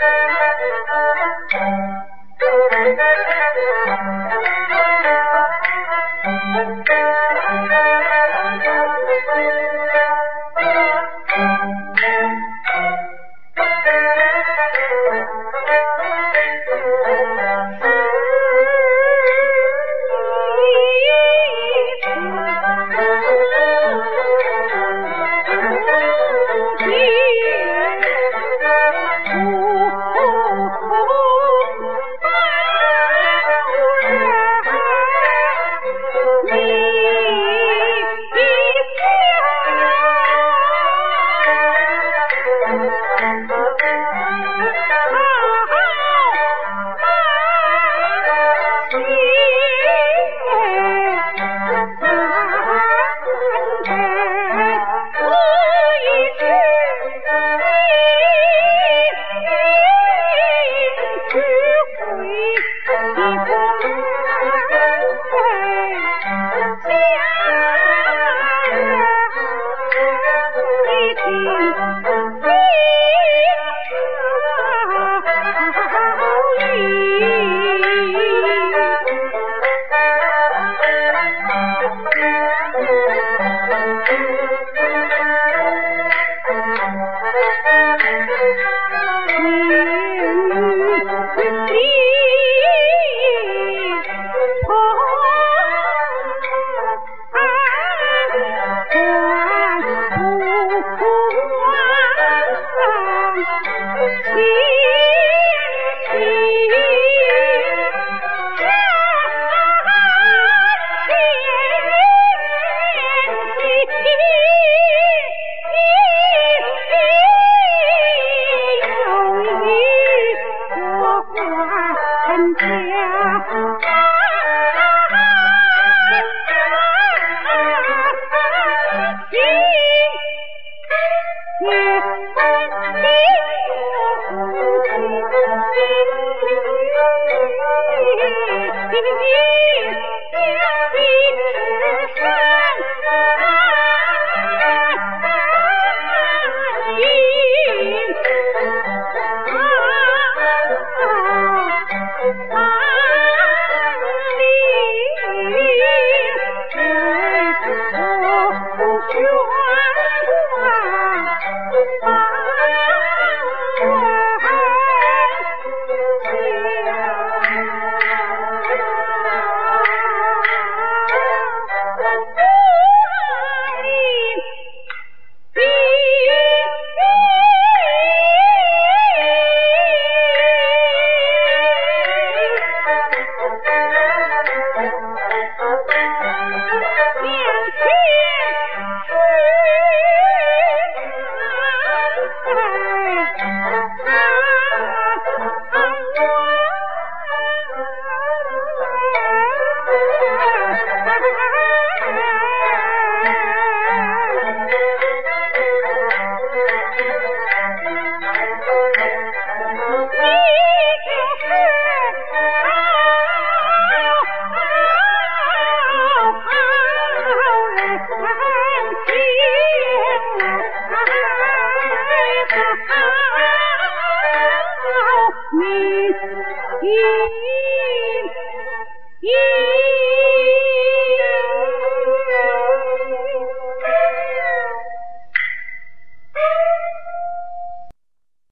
Thank you. 你你你你你你你你你一一